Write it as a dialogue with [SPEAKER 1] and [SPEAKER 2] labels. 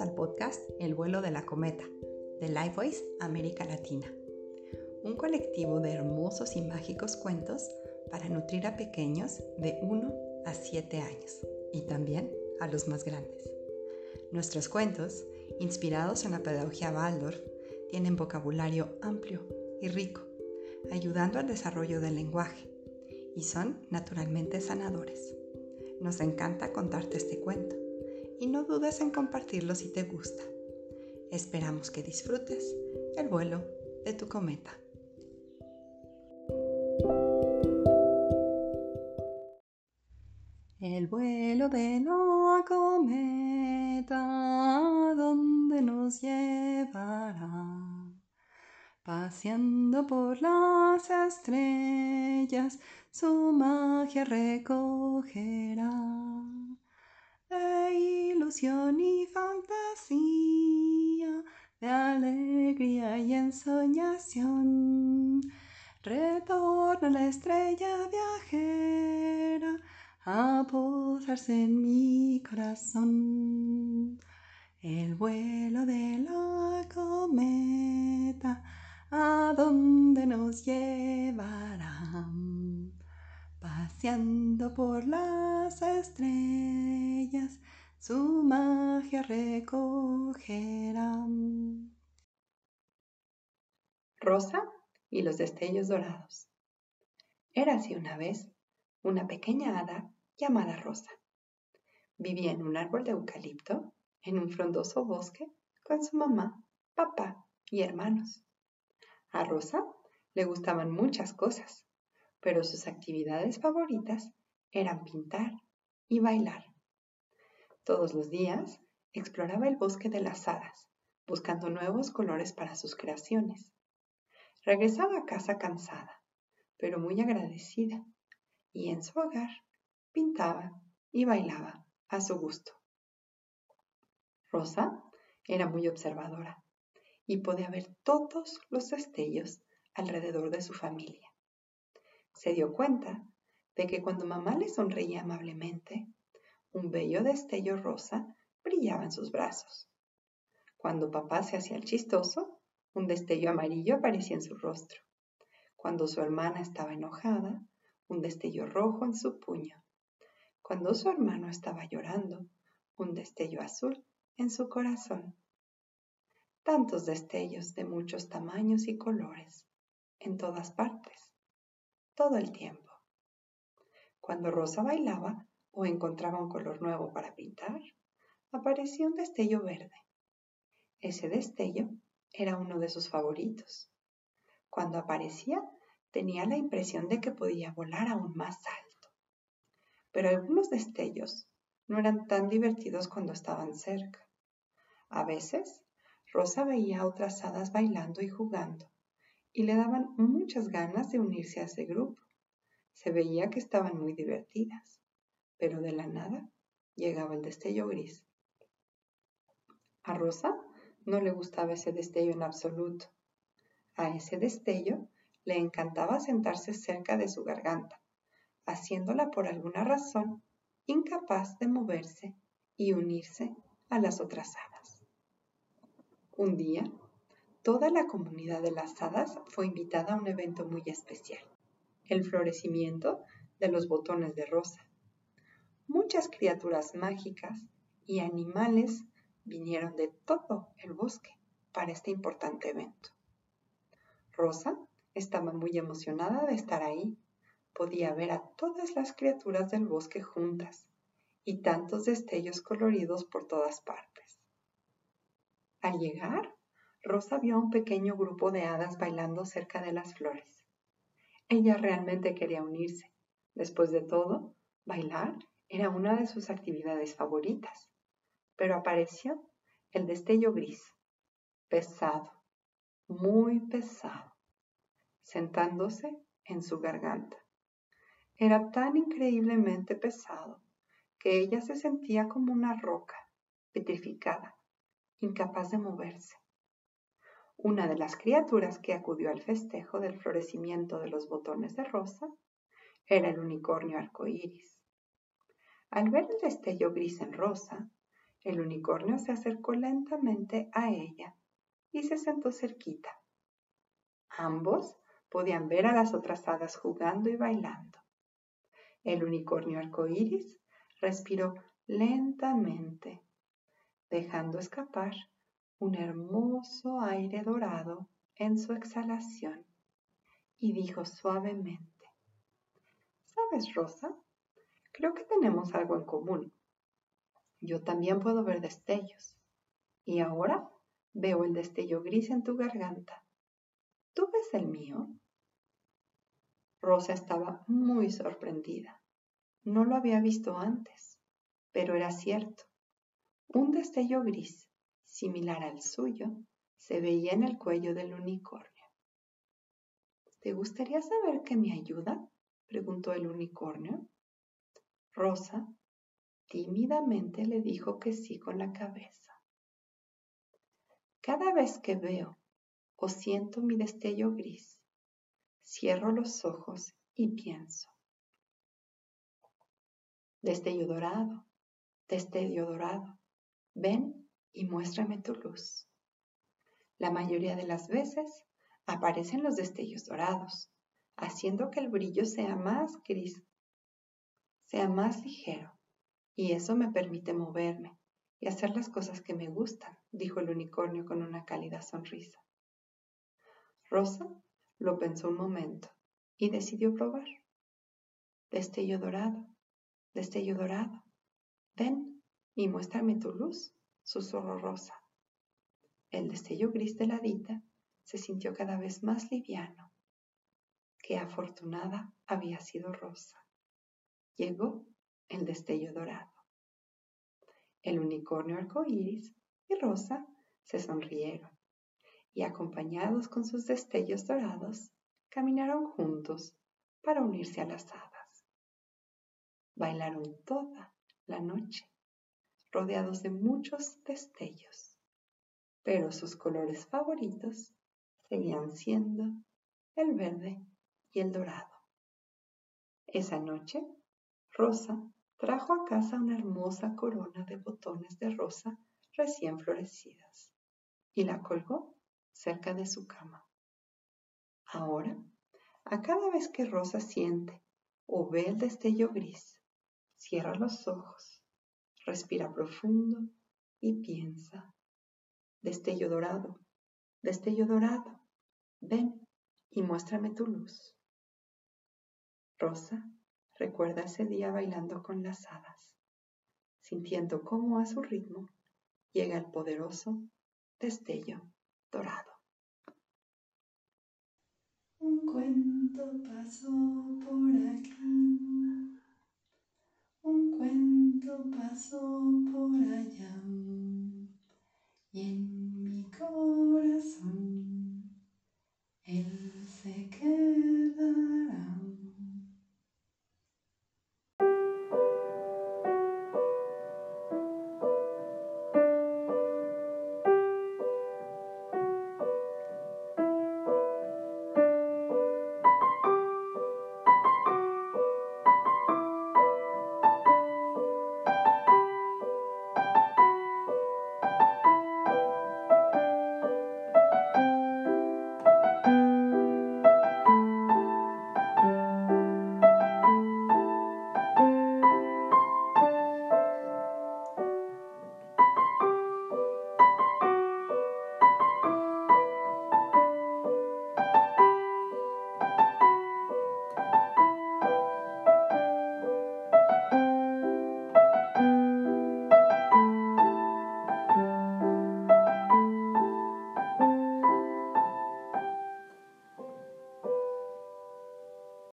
[SPEAKER 1] al podcast El vuelo de la cometa de Lifeways América Latina, un colectivo de hermosos y mágicos cuentos para nutrir a pequeños de 1 a 7 años y también a los más grandes. Nuestros cuentos, inspirados en la pedagogía Waldorf, tienen vocabulario amplio y rico, ayudando al desarrollo del lenguaje y son naturalmente sanadores. Nos encanta contarte este cuento y no dudes en compartirlo si te gusta. Esperamos que disfrutes el vuelo de tu cometa. El vuelo de la cometa, ¿dónde nos llevará? Paseando por las estrellas, su magia recogerá ilusión y fantasía, de alegría y ensoñación. Retorna la estrella viajera a posarse en mi corazón. El vuelo de la cometa, ¿a dónde nos llevará? Paseando por las estrellas, su magia recogerá.
[SPEAKER 2] Rosa y los destellos dorados. Era así una vez una pequeña hada llamada Rosa. Vivía en un árbol de eucalipto en un frondoso bosque con su mamá, papá y hermanos. A Rosa le gustaban muchas cosas, pero sus actividades favoritas eran pintar y bailar. Todos los días exploraba el bosque de las hadas, buscando nuevos colores para sus creaciones. Regresaba a casa cansada, pero muy agradecida, y en su hogar pintaba y bailaba a su gusto. Rosa era muy observadora y podía ver todos los destellos alrededor de su familia. Se dio cuenta de que cuando mamá le sonreía amablemente, un bello destello rosa brillaba en sus brazos. Cuando papá se hacía el chistoso, un destello amarillo aparecía en su rostro. Cuando su hermana estaba enojada, un destello rojo en su puño. Cuando su hermano estaba llorando, un destello azul en su corazón. Tantos destellos de muchos tamaños y colores, en todas partes, todo el tiempo. Cuando Rosa bailaba, o encontraba un color nuevo para pintar, aparecía un destello verde. Ese destello era uno de sus favoritos. Cuando aparecía, tenía la impresión de que podía volar aún más alto. Pero algunos destellos no eran tan divertidos cuando estaban cerca. A veces, Rosa veía a otras hadas bailando y jugando, y le daban muchas ganas de unirse a ese grupo. Se veía que estaban muy divertidas pero de la nada llegaba el destello gris. A Rosa no le gustaba ese destello en absoluto. A ese destello le encantaba sentarse cerca de su garganta, haciéndola por alguna razón incapaz de moverse y unirse a las otras hadas. Un día, toda la comunidad de las hadas fue invitada a un evento muy especial, el florecimiento de los botones de rosa muchas criaturas mágicas y animales vinieron de todo el bosque para este importante evento. Rosa estaba muy emocionada de estar ahí. Podía ver a todas las criaturas del bosque juntas y tantos destellos coloridos por todas partes. Al llegar, Rosa vio a un pequeño grupo de hadas bailando cerca de las flores. Ella realmente quería unirse. Después de todo, bailar era una de sus actividades favoritas, pero apareció el destello gris, pesado, muy pesado, sentándose en su garganta. Era tan increíblemente pesado que ella se sentía como una roca, petrificada, incapaz de moverse. Una de las criaturas que acudió al festejo del florecimiento de los botones de rosa era el unicornio arcoíris. Al ver el destello gris en rosa, El unicornio se acercó lentamente a ella y se sentó cerquita. Ambos podían ver a las otras hadas jugando y bailando. El unicornio arcoíris respiró lentamente, dejando escapar un hermoso aire dorado en su exhalación, y dijo suavemente, ¿Sabes, Rosa? Creo que tenemos algo en común. Yo también puedo ver destellos. Y ahora veo el destello gris en tu garganta. ¿Tú ves el mío? Rosa estaba muy sorprendida. No lo había visto antes, pero era cierto. Un destello gris, similar al suyo, se veía en el cuello del unicornio. ¿Te gustaría saber qué me ayuda? preguntó el unicornio. Rosa Tímidamente le dijo que sí con la cabeza. Cada vez que veo o siento mi destello gris, cierro los ojos y pienso. Destello dorado, destello dorado, ven y muéstrame tu luz. La mayoría de las veces aparecen los destellos dorados, haciendo que el brillo sea más gris, sea más ligero y eso me permite moverme y hacer las cosas que me gustan, dijo el unicornio con una cálida sonrisa. Rosa lo pensó un momento y decidió probar. Destello dorado, destello dorado, ven y muéstrame tu luz, susurró Rosa. El destello gris de la dita se sintió cada vez más liviano. Qué afortunada había sido Rosa. Llegó el destello dorado. El unicornio arcoíris y Rosa se sonrieron y acompañados con sus destellos dorados, caminaron juntos para unirse a las hadas. Bailaron toda la noche, rodeados de muchos destellos, pero sus colores favoritos seguían siendo el verde y el dorado. Esa noche, Rosa trajo a casa una hermosa corona de botones de rosa recién florecidas y la colgó cerca de su cama. Ahora, a cada vez que Rosa siente o ve el destello gris, cierra los ojos, respira profundo y piensa, destello dorado, destello dorado, ven y muéstrame tu luz. Rosa Recuerda ese día bailando con las hadas, sintiendo cómo a su ritmo llega el poderoso destello dorado.
[SPEAKER 1] Un cuento pasó por aquí, paso.